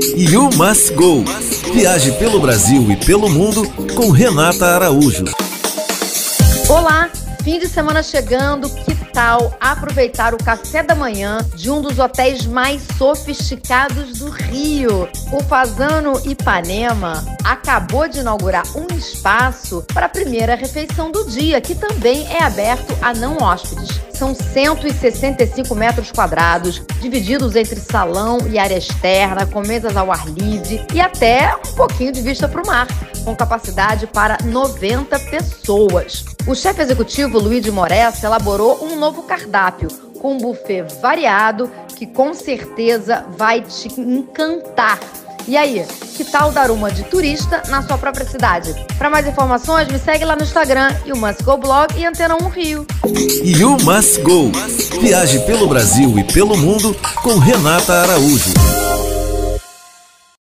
You Must Go. Viaje pelo Brasil e pelo mundo com Renata Araújo. Olá, fim de semana chegando. Que tal aproveitar o café da manhã de um dos hotéis mais sofisticados do Rio? O Fazano Ipanema acabou de inaugurar um espaço para a primeira refeição do dia, que também é aberto a não hóspedes. São 165 metros quadrados, divididos entre salão e área externa, com mesas ao ar livre e até um pouquinho de vista para o mar, com capacidade para 90 pessoas. O chefe executivo Luiz Moressa elaborou um novo cardápio com um buffet variado que com certeza vai te encantar. E aí, que tal dar uma de turista na sua própria cidade? Para mais informações, me segue lá no Instagram e o Must Go Blog e Antena 1 Rio. You Must Go. Viaje pelo Brasil e pelo mundo com Renata Araújo.